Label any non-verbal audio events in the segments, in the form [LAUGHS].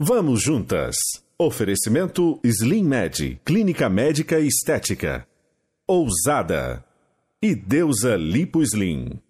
Vamos juntas. Oferecimento Slim Med, Clínica Médica e Estética. Ousada. E Deusa Lipo Slim.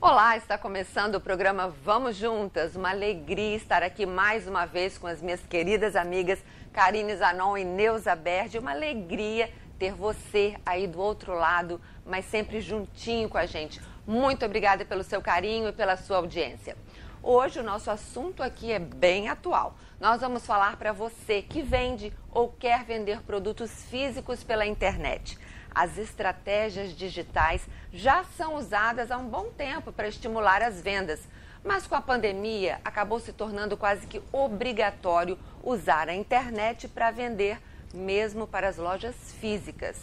Olá, está começando o programa Vamos Juntas. Uma alegria estar aqui mais uma vez com as minhas queridas amigas Karine Zanon e Neuza Berdi. Uma alegria ter você aí do outro lado, mas sempre juntinho com a gente. Muito obrigada pelo seu carinho e pela sua audiência. Hoje o nosso assunto aqui é bem atual. Nós vamos falar para você que vende ou quer vender produtos físicos pela internet. As estratégias digitais já são usadas há um bom tempo para estimular as vendas, mas com a pandemia acabou se tornando quase que obrigatório usar a internet para vender, mesmo para as lojas físicas.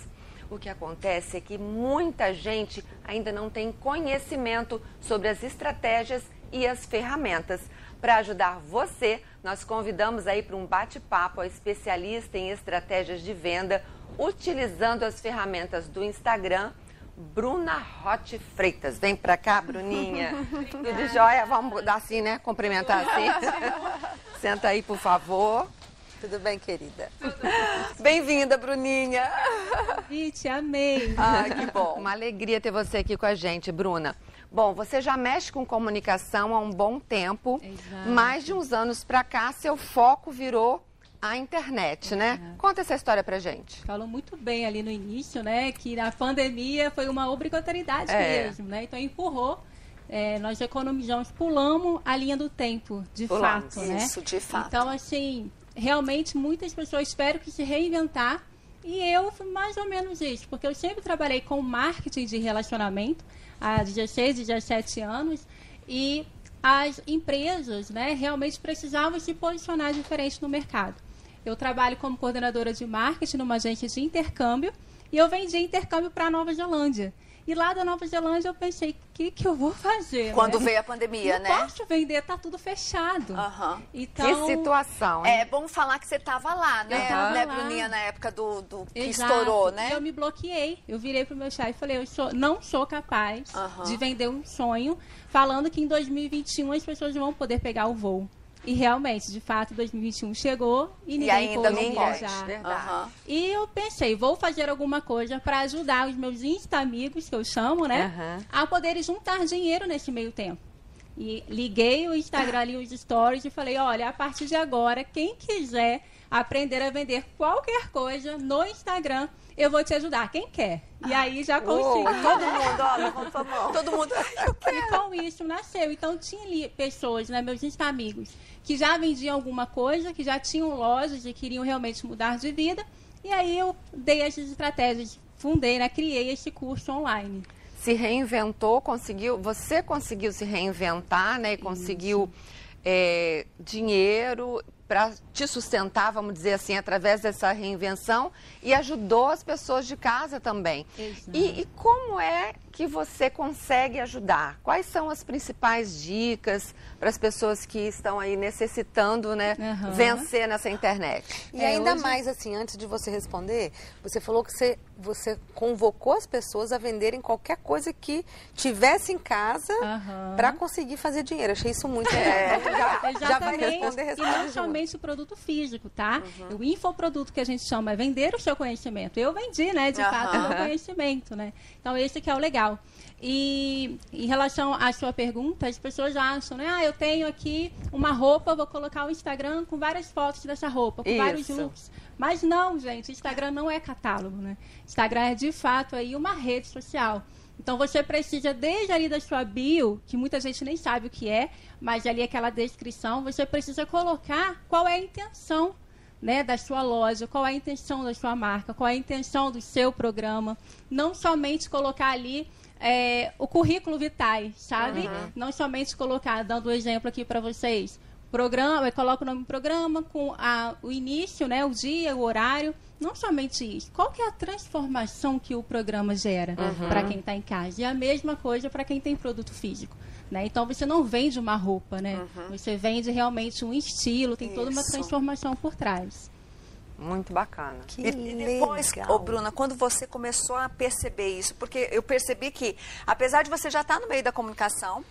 O que acontece é que muita gente ainda não tem conhecimento sobre as estratégias e as ferramentas. Para ajudar você, nós convidamos aí para um bate-papo a especialista em estratégias de venda, utilizando as ferramentas do Instagram, Bruna Hot Freitas. Vem pra cá, Bruninha. [LAUGHS] Tudo jóia? Vamos dar assim, né? Cumprimentar assim. Senta aí, por favor. Tudo bem, querida? Bem-vinda, Bruninha. Vite, amei. Ah, que bom. Uma alegria ter você aqui com a gente, Bruna. Bom, você já mexe com comunicação há um bom tempo. Exato. Mais de uns anos pra cá, seu foco virou a internet, né? Conta essa história pra gente. Falou muito bem ali no início, né? Que na pandemia foi uma obrigatoriedade É. mesmo, né? Então empurrou. É, nós economizamos, pulamos a linha do tempo, de Pulamos. fato, né? Isso, de fato. Então, assim, realmente muitas pessoas esperam que se reinventar. E eu fui mais ou menos isso, porque eu sempre trabalhei com marketing de relacionamento há 16, 17 anos. E as empresas né, realmente precisavam se posicionar diferente no mercado. Eu trabalho como coordenadora de marketing numa agência de intercâmbio e eu vendi intercâmbio para a Nova Zelândia. E lá da Nova Zelândia eu pensei, o que, que eu vou fazer? Quando né? veio a pandemia, Não né? posso vender, tá tudo fechado. Aham. Então, Que situação, hein? É bom falar que você estava lá, né, tava né lá. Bruninha, na época do, do que Exato. estourou, né? E eu me bloqueei. Eu virei pro meu chefe e falei, eu sou- não sou capaz Aham. de vender um sonho, falando que em 2021 as pessoas vão poder pegar o voo. E realmente, de fato, 2021 chegou e ninguém ainda pôde pode, viajar. verdade. Aham. E eu pensei, vou fazer alguma coisa para ajudar os meus Insta-amigos, que eu chamo, né? Aham. A poderem juntar dinheiro nesse meio tempo. E liguei o Instagram ali, os stories, e falei, olha, a partir de agora, quem quiser aprender a vender qualquer coisa no Instagram, eu vou te ajudar. Quem quer? E aí já consegui. [LAUGHS] Todo mundo, ó, levanta a mão. Todo mundo. E com isso nasceu. Então tinha ali pessoas, né, meus Insta amigos, que já vendiam alguma coisa, que já tinham lojas e queriam realmente mudar de vida. E aí eu dei essas estratégias, fundei, né, criei esse curso online. se reinventou, conseguiu, você conseguiu se reinventar, né? E conseguiu é, dinheiro para te sustentar, vamos dizer assim, através dessa reinvenção e ajudou as pessoas de casa também. E, e como é que você consegue ajudar? Quais são as principais dicas para as pessoas que estão aí necessitando, né, Aham. vencer nessa internet? E É, ainda hoje- mais, assim, antes de você responder, você falou que você, você convocou as pessoas a venderem qualquer coisa que tivesse em casa Aham. para conseguir fazer dinheiro. Achei isso muito [LAUGHS] legal. Então, já, já vai responder, e responde não junto. Somente o produto físico, tá? Uhum. O infoproduto que a gente chama é vender o seu conhecimento. Eu vendi, né, de fato, o meu conhecimento, né? Então, esse que é o legal. E em relação à sua pergunta, as pessoas acham, né? Ah, eu tenho aqui uma roupa, vou colocar o Instagram com várias fotos dessa roupa, com vários Isso. looks. Mas não, gente, Instagram não é catálogo, né? Instagram é de fato aí uma rede social. Então você precisa desde ali da sua bio, que muita gente nem sabe o que é, mas ali aquela descrição, você precisa colocar qual é a intenção né, da sua loja, qual é a intenção da sua marca, qual é a intenção do seu programa. Não somente colocar ali é, o currículo vitae, sabe? Não somente colocar, dando um exemplo aqui para vocês, programa, coloca o nome do programa com a, o início, né, o dia, o horário. Não somente isso. Qual que é a transformação que o programa gera para quem está em casa? E a mesma coisa para quem tem produto físico. Né? Então você não vende uma roupa, né? Você vende realmente um estilo, tem toda uma Isso. transformação por trás. Muito bacana. Que E, e depois, legal. ô Bruna, quando você começou a perceber isso, porque eu percebi que, apesar de você já estar no meio da comunicação,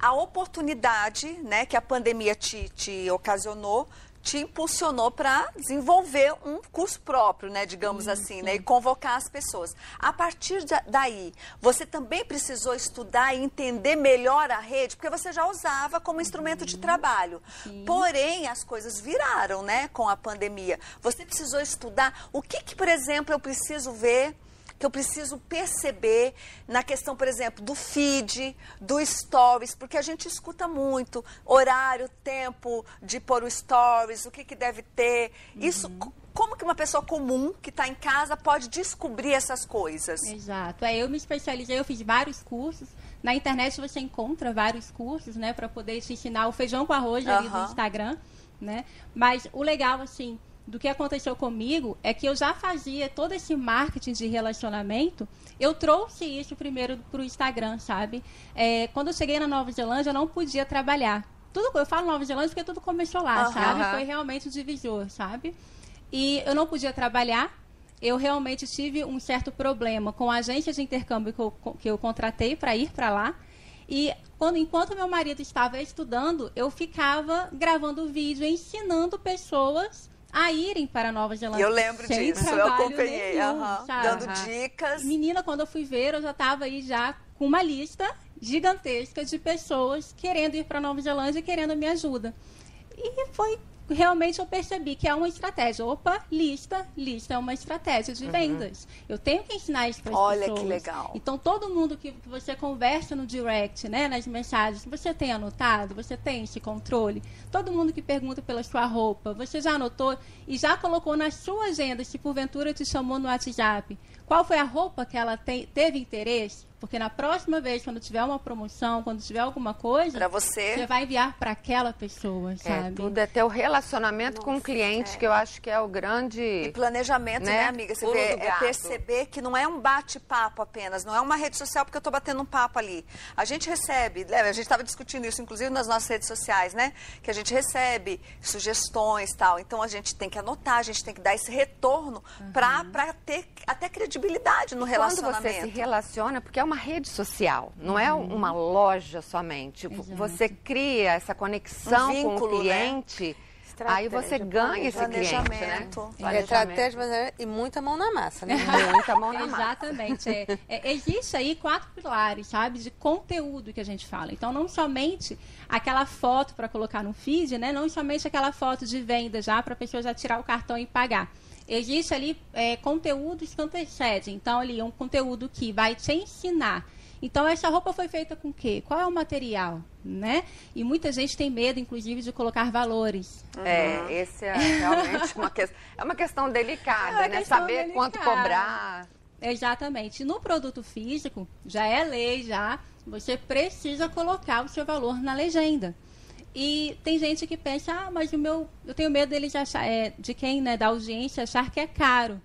a oportunidade né, que a pandemia te, te ocasionou te impulsionou para desenvolver um curso próprio, né, digamos assim, né, e convocar as pessoas. A partir da- daí, você também precisou estudar e entender melhor a rede, porque você já usava como instrumento de trabalho. Porém, as coisas viraram, né, com a pandemia. Você precisou estudar o que, que por exemplo, eu preciso ver que eu preciso perceber na questão, por exemplo, do feed, do stories, porque a gente escuta muito horário, tempo de pôr o stories, o que, que deve ter. Isso, co- como que uma pessoa comum que está em casa pode descobrir essas coisas? Exato. É, eu me especializei, eu fiz vários cursos. Na internet você encontra vários cursos, né, para poder te ensinar o feijão com arroz ali Aham. do Instagram, né? Mas o legal assim do que aconteceu comigo é que eu já fazia todo esse marketing de relacionamento. Eu trouxe isso primeiro para o Instagram, sabe? É, quando eu cheguei na Nova Zelândia, eu não podia trabalhar. Tudo, eu falo Nova Zelândia porque tudo começou lá, Aham. sabe? Foi realmente o divisor, sabe? E eu não podia trabalhar. Eu realmente tive um certo problema com a agência de intercâmbio que eu, que eu contratei para ir para lá. E quando, enquanto meu marido estava estudando, eu ficava gravando vídeo ensinando pessoas a irem para Nova Zelândia. Eu lembro disso, eu acompanhei, nenhum, aham, sabe? dando dicas. Menina, quando eu fui ver, eu já estava aí já com uma lista gigantesca de pessoas querendo ir para Nova Zelândia e querendo a minha ajuda. E foi realmente eu percebi que é uma estratégia. Opa, lista, lista é uma estratégia de vendas. Eu tenho que ensinar isso para as Uhum. Olha que pessoas. legal. Então todo mundo que, que você conversa no direct, né, nas mensagens, você tem anotado, você tem esse controle. Todo mundo que pergunta pela sua roupa, você já anotou e já colocou na sua agenda se porventura te chamou no WhatsApp. Qual foi a roupa que ela tem- teve interesse? Porque na próxima vez, quando tiver uma promoção, quando tiver alguma coisa, Para você. você vai enviar para aquela pessoa, É, sabe? tudo é ter o relacionamento com o cliente, que eu acho que é o E grande. planejamento, né, Né? amiga? Você vê, é perceber que não é um bate-papo apenas, não é uma rede social porque eu estou batendo um papo ali. A gente recebe, a gente estava discutindo isso, inclusive, nas nossas redes sociais, né? Que a gente recebe sugestões e tal. Então a gente tem que anotar, a gente tem que dar esse retorno para ter até credibilidade no Quando relacionamento. você se relaciona, porque é uma rede social, não é Uhum. uma loja somente. Exato. Você cria essa conexão Um com vínculo, o cliente, aí você ganha esse cliente, né? planejamento. É e muita mão na massa, né? Muita mão na massa. Exatamente. É, é, existe aí quatro pilares, sabe, de conteúdo que a gente fala. Então, não somente aquela foto para colocar no feed, né? Não somente aquela foto de venda já para a pessoa já tirar o cartão e pagar. Existe ali é, conteúdos que antecedem. Então, ali, um conteúdo que vai te ensinar. Então, essa roupa foi feita com o quê? Qual é o material, né? E muita gente tem medo, inclusive, de colocar valores. É, esse é realmente uma questão. É uma questão delicada, É uma né? questão Saber quanto delicada. cobrar. Exatamente. No produto físico, já é lei, já. Você precisa colocar o seu valor na legenda. E tem gente que pensa, ah, mas o meu. Eu tenho medo deles achar, é, de quem, né, da audiência, achar que é caro.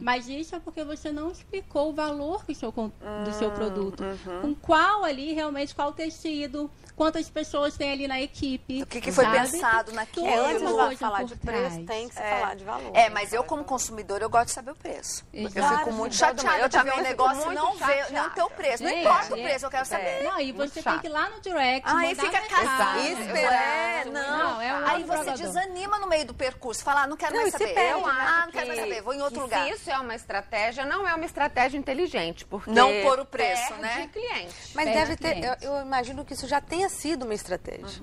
Mas isso é porque você não explicou o valor do seu, do seu produto. Com qual ali, realmente, qual tecido, quantas pessoas tem ali na equipe. O que que foi pensado naquilo. É, antes de falar de preço, trás. tem que se É. falar de valor. É, mas eu como consumidor eu gosto de saber o preço. Eu Exato. fico muito chateada Eu de ver também um negócio e não ver, não ter o preço. Não Gente, importa o é- preço, eu quero saber. Não, e você tem que ir lá no direct. Aí mandar fica esperando. É, não. Não, é um Aí você provador. desanima no meio do percurso. Fala, ah, não quero Não, mais saber. perde, Eu, né? ah, não quero que- mais saber. Vou em outro lugar. Se isso é uma estratégia, não é uma estratégia inteligente, porque Não pôr o preço, perde né? cliente. Mas Perde deve ter, eu, eu imagino que isso já tenha sido uma estratégia.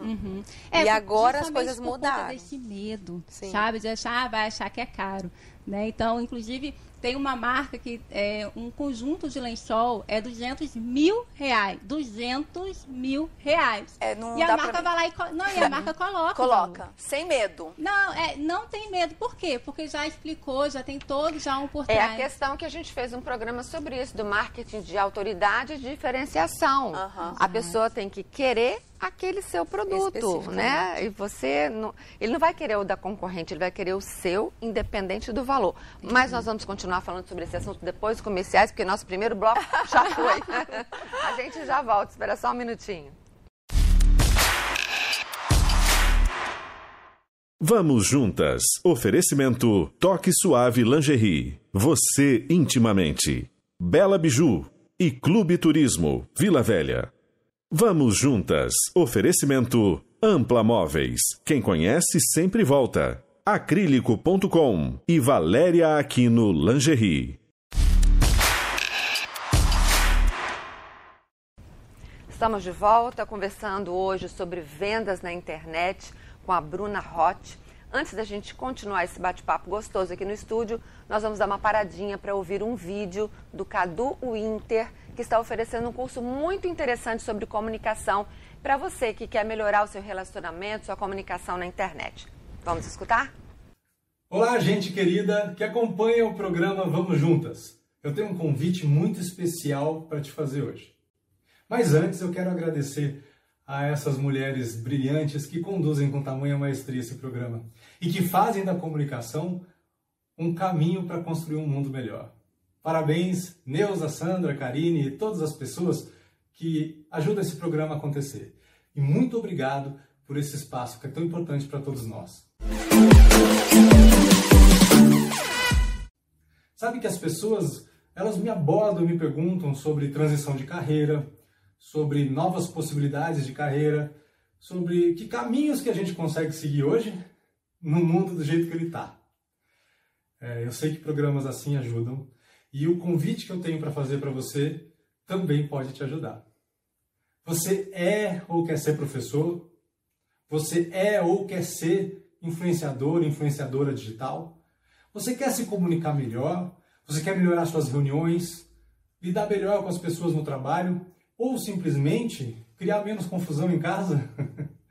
É, E agora as coisas por conta mudaram. desse medo, Sim. sabe? De achar, ah, vai achar que é caro. Né? Então, inclusive, tem uma marca que é um conjunto de lençol é 200 mil reais. 200 mil reais. É, não e a marca pra- vai lá e, não, e a marca coloca. o Coloca, sem medo. Não, é, não tem medo. Por quê? Porque já explicou, já tem todo já um por É trás. a questão que a gente fez um programa sobre isso, do marketing de autoridade e de diferenciação. Aham. A pessoa tem que querer aquele seu produto, Especificamente. né? E você, não, ele não vai querer o da concorrente, ele vai querer o seu, independente do valor. Mas nós vamos continuar falando sobre esse assunto depois dos comerciais, porque nosso primeiro bloco [LAUGHS] já foi. a gente já volta, espera só um minutinho. Vamos juntas. Oferecimento Toque Suave Lingerie. Você intimamente. Bela Biju e Clube Turismo Vila Velha. Vamos juntas. Oferecimento Ampla Móveis. Quem conhece sempre volta. Acrílico.com e Valéria Aquino Lingerie. Estamos de volta conversando hoje sobre vendas na internet com a Bruna Roth. Antes da gente continuar esse bate-papo gostoso aqui no estúdio, nós vamos dar uma paradinha para ouvir um vídeo do Cadu Winter, que está oferecendo um curso muito interessante sobre comunicação para você que quer melhorar o seu relacionamento, sua comunicação na internet. Vamos escutar? Olá, gente querida que acompanha o programa Vamos Juntas. Eu tenho um convite muito especial para te fazer hoje. Mas antes eu quero agradecer a essas mulheres brilhantes que conduzem com tamanha maestria esse programa e que fazem da comunicação um caminho para construir um mundo melhor. Parabéns, Neuza, Sandra, Karine e todas as pessoas que ajudam esse programa a acontecer. E muito obrigado por esse espaço que é tão importante para todos nós. Sabe que as pessoas, elas me abordam, me perguntam sobre transição de carreira, sobre novas possibilidades de carreira, sobre que caminhos que a gente consegue seguir hoje no mundo do jeito que ele está. É, eu sei que programas assim ajudam e o convite que eu tenho para fazer para você também pode te ajudar. Você é ou quer ser professor? Você é ou quer ser influenciador, influenciadora digital? Você quer se comunicar melhor? Você quer melhorar suas reuniões? Lidar melhor com as pessoas no trabalho? Ou simplesmente criar menos confusão em casa?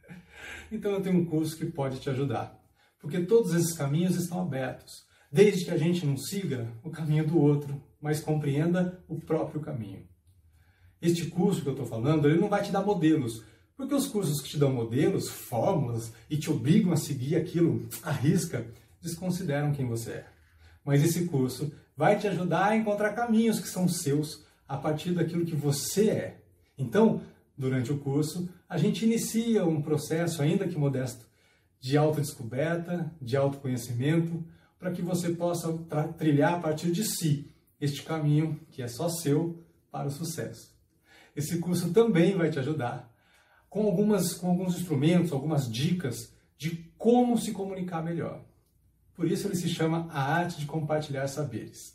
[LAUGHS] então eu tenho um curso que pode te ajudar. Porque todos esses caminhos estão abertos, desde que a gente não siga o caminho do outro, mas compreenda o próprio caminho. Este curso que eu estou falando, ele não vai te dar modelos, porque os cursos que te dão modelos, fórmulas e te obrigam a seguir aquilo à risca, desconsideram quem você é. Mas esse curso vai te ajudar a encontrar caminhos que são seus a partir daquilo que você é. Então, durante o curso, a gente inicia um processo, ainda que modesto, de autodescoberta, de autoconhecimento, para que você possa trilhar a partir de si este caminho que é só seu para o sucesso. Esse curso também vai te ajudar com, algumas, com alguns instrumentos, algumas dicas de como se comunicar melhor. Por isso ele se chama A Arte de Compartilhar Saberes.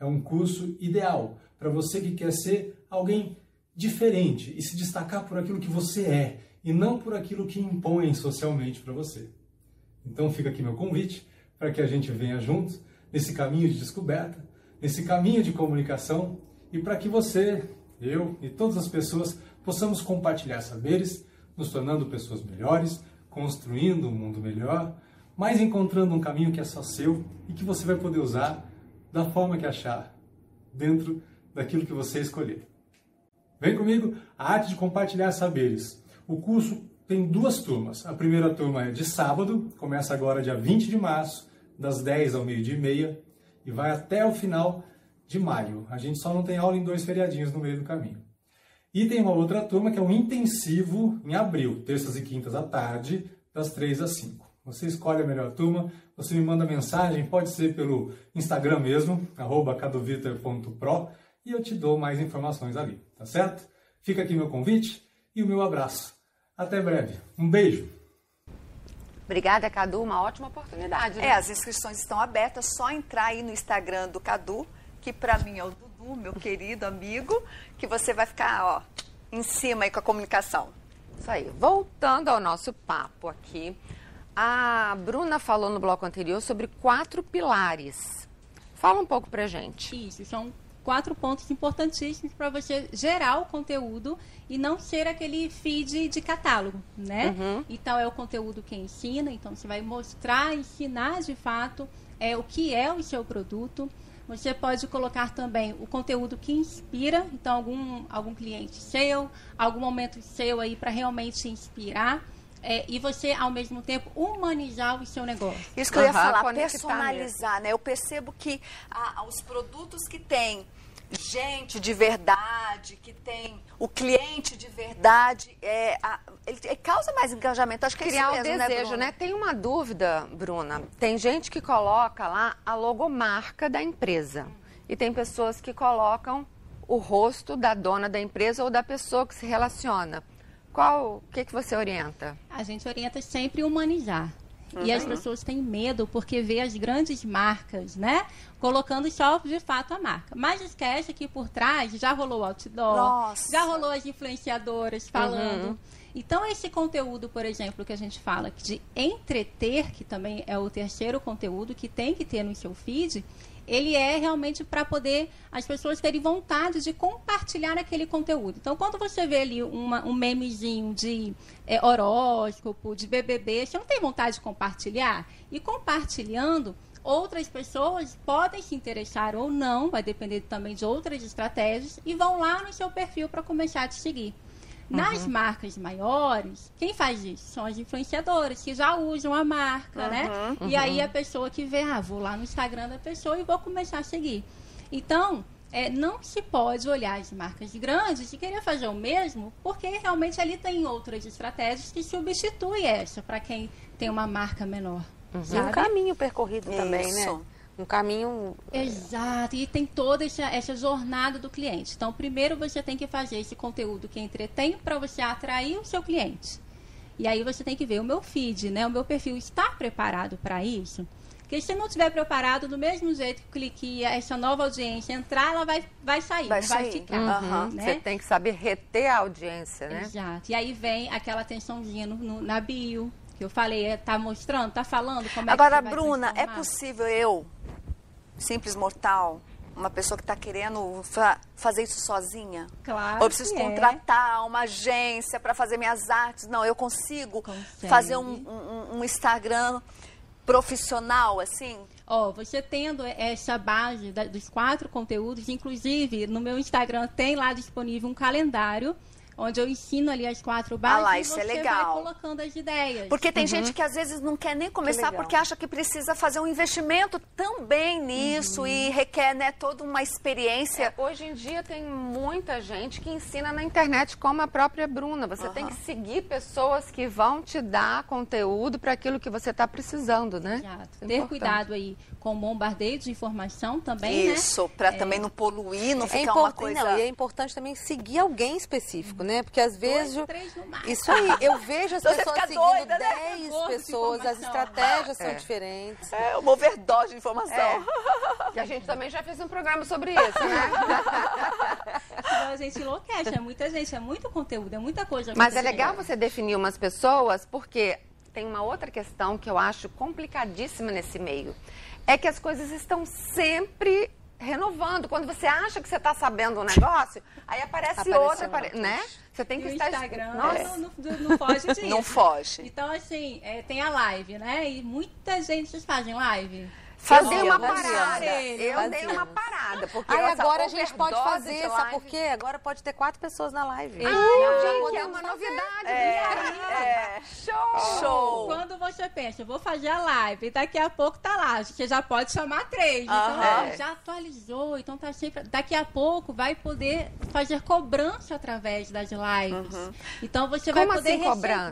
É um curso ideal para você que quer ser alguém diferente e se destacar por aquilo que você é e não por aquilo que impõem socialmente para você. Então fica aqui meu convite para que a gente venha juntos nesse caminho de descoberta, nesse caminho de comunicação e para que você, eu e todas as pessoas possamos compartilhar saberes, nos tornando pessoas melhores, construindo um mundo melhor, mas encontrando um caminho que é só seu e que você vai poder usar da forma que achar, dentro daquilo que você escolher. Vem comigo, a arte de compartilhar saberes. O curso tem duas turmas. A primeira turma é de sábado, começa agora dia 20 de março, das 10 ao meio-dia e meia, e vai até o final de maio. A gente só não tem aula em dois feriadinhos no meio do caminho. E tem uma outra turma que é um intensivo em abril, terças e quintas à tarde, das 3 às 5. Você escolhe a melhor turma, você me manda mensagem, pode ser pelo Instagram mesmo, cadoviter.pro, e eu te dou mais informações ali, tá certo? Fica aqui meu convite e o meu abraço. Até breve. Um beijo. Obrigada, Cadu. Uma ótima oportunidade. Né? É, as inscrições estão abertas. Só entrar aí no Instagram do Cadu, que para mim é o Dudu, meu querido amigo, que você vai ficar, ó, em cima aí com a comunicação. Isso aí. Voltando ao nosso papo aqui, a Bruna falou no bloco anterior sobre quatro pilares. Fala um pouco pra gente. Isso, são quatro pontos importantíssimos para você gerar o conteúdo e não ser aquele feed de catálogo, né? Uhum. Então é o conteúdo que ensina, então você vai mostrar, ensinar de fato é o que é o seu produto. Você pode colocar também o conteúdo que inspira, então algum algum cliente seu, algum momento seu aí para realmente inspirar. É, e você, ao mesmo tempo, humanizar o seu negócio. Isso que eu ia falar, personalizar, né? Eu percebo que ah, os produtos que têm gente de verdade, que tem o cliente de verdade, é, a, ele, ele causa mais engajamento. Acho que Criar é isso o mesmo, desejo, né, né? Tem uma dúvida, Bruna. Tem gente que coloca lá a logomarca da empresa. E tem pessoas que colocam o rosto da dona da empresa ou da pessoa que se relaciona. Qual, o que, que você orienta? A gente orienta sempre humanizar. E as pessoas têm medo porque vê as grandes marcas, né? Colocando só de fato a marca. Mas esquece que por trás já rolou outdoor, Nossa. já rolou as influenciadoras falando. Então, esse conteúdo, por exemplo, que a gente fala de entreter, que também é o terceiro conteúdo que tem que ter no seu feed, ele é realmente para poder as pessoas terem vontade de compartilhar aquele conteúdo. Então, quando você vê ali uma- um memezinho de é, horóscopo, de BBB, você não tem vontade de compartilhar? E compartilhando, outras pessoas podem se interessar ou não, vai depender também de outras estratégias, e vão lá no seu perfil para começar a te seguir. Nas marcas maiores, quem faz isso? São as influenciadoras que já usam a marca, né? E aí a pessoa que vê, ah, vou lá no Instagram da pessoa e vou começar a seguir. Então, é, não se pode olhar as marcas grandes e querer fazer o mesmo, porque realmente ali tem outras estratégias que substituem essa para quem tem uma marca menor. E um caminho percorrido também, né? Um caminho. Exato, e tem toda essa, essa jornada do cliente. Então, primeiro você tem que fazer esse conteúdo que entretém para você atrair o seu cliente. E aí você tem que ver o meu feed, né? O meu perfil está preparado para isso? Porque se não estiver preparado, do mesmo jeito que clique essa nova audiência entrar, ela vai, vai sair, Vai vai sair. ficar. Aham. né? Você tem que saber reter a audiência, né? Exato. E aí vem aquela atençãozinha no, no- na bio, que eu falei, é, tá mostrando, tá falando como é Agora, que você vai Bruna, é possível eu, simples mortal, uma pessoa que está querendo fa- fazer isso sozinha? Claro Ou preciso é. contratar uma agência para fazer minhas artes? Não, eu consigo Consegue. fazer um, um- um Instagram profissional, assim? Ó, você tendo essa base da- dos quatro conteúdos, inclusive no meu Instagram tem lá disponível um calendário onde eu ensino ali as quatro bases Ah lá, e isso você é legal. vai colocando as ideias. Porque tem gente que às vezes não quer nem começar porque acha que precisa fazer um investimento também nisso e requer né, toda uma experiência. É, hoje em dia tem muita gente que ensina na internet, como a própria Bruna. Você tem que seguir pessoas que vão te dar conteúdo para aquilo que você está precisando, né? Exato. Isso é Ter importante. cuidado aí com bombardeio de informação também, né? Isso, para também não poluir, não É ficar uma importante, coisa... não, e é importante também seguir alguém específico, né? Porque às vezes. Dois, três no máximo. Isso aí, eu vejo as Você pessoas fica seguindo doida, né? 10 Força de pessoas, as estratégias são É. diferentes. É uma overdose de informação. Que [LAUGHS] a gente também já fez um programa sobre isso, né? [LAUGHS] Então, a gente enlouquece, é muita gente, é muito conteúdo, é muita coisa. Mas é legal você definir umas pessoas, porque tem uma outra questão que eu acho complicadíssima nesse meio. É que as coisas estão sempre renovando. Quando você acha que você está sabendo um negócio, aí aparece outra, apare- né? Você tem E que o estar... Instagram Nossa. não, não, não foge [LAUGHS] disso. Não foge. Então, assim, é, tem a live, né? E muita gente fazem live. Eu dei uma Fazia, parada. fazia. Eu dei Fazia. uma parada. Porque Aí essa agora a gente pode fazer, sabe por quê? Agora pode ter quatro pessoas na live. Ah, Ai, Já gente, é uma fazer. novidade. É, é. Show! Show. Quando você pensa, eu vou fazer a live, e daqui a pouco tá lá, você já pode chamar três. Então, Aham. ó, já atualizou, então tá sempre. Daqui a pouco vai poder fazer cobrança através das lives. Então você vai Como poder assim, cobrança?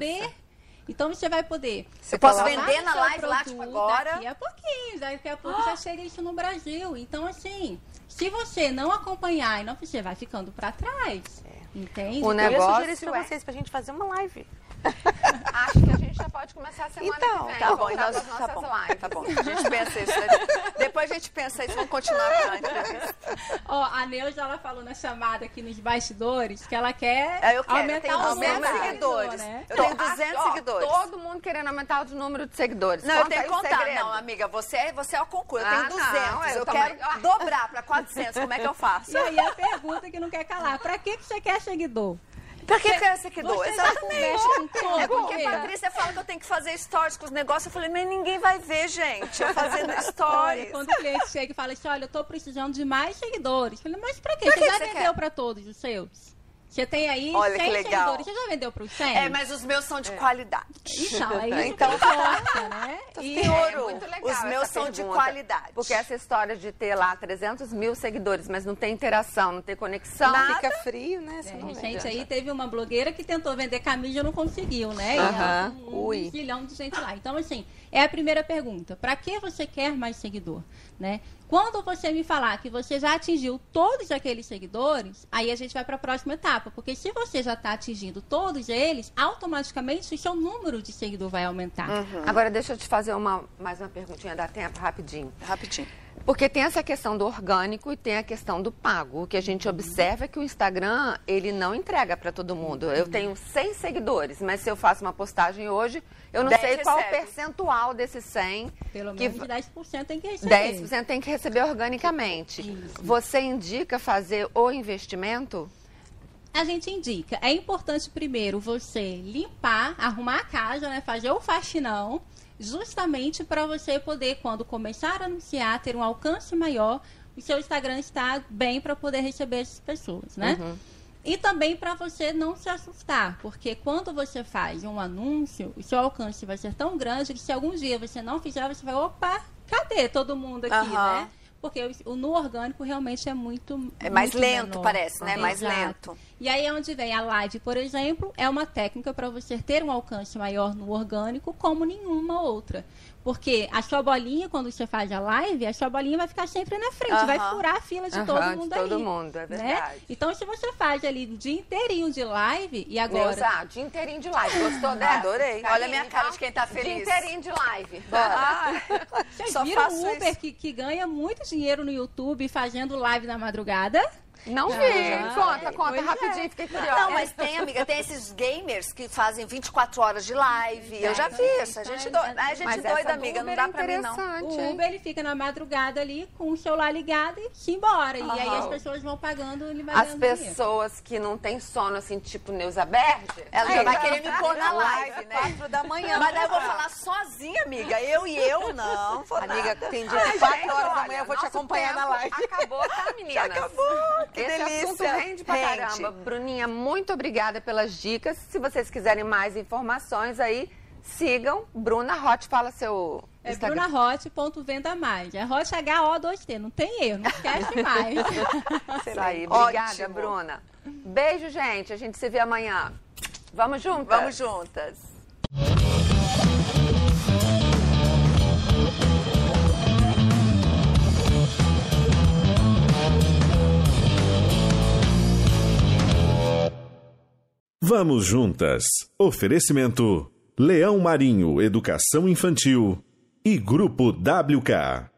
Então você vai poder. Eu posso colocar vender na live lá, tipo, agora? Daqui a pouquinho, daqui a pouco já chega isso no Brasil. Então, assim, se você não acompanhar e não, você vai ficando pra trás. Entende? O Eu ia negócio sugerir isso pra é- vocês, pra gente fazer uma live. [LAUGHS] Acho que gente já pode começar a semana Então, que vem. Tá bom, nós, as tá nossas bom, lives. tá bom. A gente pensa isso. né? Depois a gente pensa isso, vamos continuar com a entrevista. Ó, a Neuza, ela falou na chamada aqui nos bastidores que ela quer É, eu quero, eu aumentar tenho o 200 número de seguidores. né? Eu tenho Tô- 200 ó, seguidores. Todo mundo querendo aumentar o número de seguidores. Não, eu Conta tenho que contar. segredo. Não, amiga, você é, você é o concurso. Eu Ah, tenho 200. não, eu eu quero Ah. dobrar pra 400. Como é que eu faço? E aí a pergunta que não quer calar, pra que, que você quer seguidor? Pra que, que é seguidor? Exatamente. com É porque a Patrícia fala que eu tenho que fazer stories com os negócios. Eu falei, mas ninguém vai ver, gente. Eu fazendo [LAUGHS] Olha, stories. quando o cliente chega e fala assim, olha, eu tô precisando de mais seguidores. Eu falei, mas pra quê? Pra você que já vendeu quer? pra todos os seus? Você tem aí Olha 100 que legal. seguidores. Você já vendeu para os 100? É, mas os meus são de qualidade. Então, é [LAUGHS] isso Então- importa, né? [LAUGHS] E- Tem ouro. muito legal Os meus são de pergunta, qualidade. Porque essa história de ter lá 300 mil seguidores, mas não ter interação, não ter conexão. Nada. Fica frio, né? É, não gente, aí teve uma blogueira que tentou vender camisa e não conseguiu, né? E Aham. um, Ui. um zilhão de gente lá. Então, assim, é a primeira pergunta. Para que você quer mais seguidor? Né? Quando você me falar que você já atingiu todos aqueles seguidores, aí a gente vai para a próxima etapa. Porque se você já está atingindo todos eles, automaticamente o seu número de seguidor vai aumentar. Agora, deixa eu te fazer uma, mais uma perguntinha, dá tempo, rapidinho. Rapidinho. Porque tem essa questão do orgânico e tem a questão do pago. O que a gente observa é que o Instagram, ele não entrega para todo mundo. Eu tenho 100 seguidores, mas se eu faço uma postagem hoje, eu não 10 sei qual o recebe. percentual desses 100 Pelo que menos de 10% tem que receber. 10% tem que receber organicamente. Você indica fazer o investimento? A gente indica. É importante primeiro você limpar, arrumar a casa, né? Fazer o faxinão, justamente para você poder, quando começar a anunciar, ter um alcance maior, o seu Instagram está bem para poder receber essas pessoas, né? E também para você não se assustar, porque quando você faz um anúncio, o seu alcance vai ser tão grande que se algum dia você não fizer, você vai, opa, cadê todo mundo aqui, Aham. né? Porque o, no orgânico realmente é muito É mais muito lento, menor. parece, né? Mais Exato. lento. E aí é onde vem a live, por exemplo, é uma técnica para você ter um alcance maior no orgânico como nenhuma outra. Porque a sua bolinha, quando você faz a live, a sua bolinha vai ficar sempre na frente, vai Aham. furar a fila de Aham, todo de mundo todo aí. mundo, é né? verdade. Então, se você faz ali o dia inteirinho de live e agora... Neuza, dia inteirinho de live. Gostou dessa? [LAUGHS] Adorei. Olha a minha Então, cara de quem tá Dia feliz. inteirinho de live. Ah, Vocês só viram faço o Uber isso. que, que ganha muito dinheiro no YouTube fazendo live na madrugada? Não vi. Ah, conta, conta, pois é. rapidinho, fiquei curiosa. Não, mas tem, amiga, tem esses gamers que fazem 24 horas de live. Eu já vi isso. A gente, do... a gente Mas doida, amiga, não dá é pra mim, não. interessante, O? Uber ele fica na madrugada ali com o celular ligado e se embora. E aí as pessoas vão pagando ele vai As dinheiro. pessoas que não têm sono, assim, tipo Neuza Berge, Ela já vai querer me pôr na live, né? Quatro da manhã. Mas daí eu vou falar sozinha, amiga. Eu e eu, não. Amiga, tem dia que quatro Gente, horas da manhã eu vou te acompanhar na live. Acabou, tá, meninas? [LAUGHS] acabou, que Esse delícia. assunto rende pra Rende. caramba. Bruninha, muito obrigada pelas dicas. Se vocês quiserem mais informações aí, sigam. Bruna Hot, fala seu É Instagram. brunahot.venda mais. É hot H-O-2-T. Não tem erro, não esquece mais. [LAUGHS] Isso aí, obrigada, Ótimo. Bruna. Beijo, gente. A gente se vê amanhã. Vamos juntas? Vamos juntas. Vamos juntas. Oferecimento: Leão Marinho Educação Infantil e Grupo WK.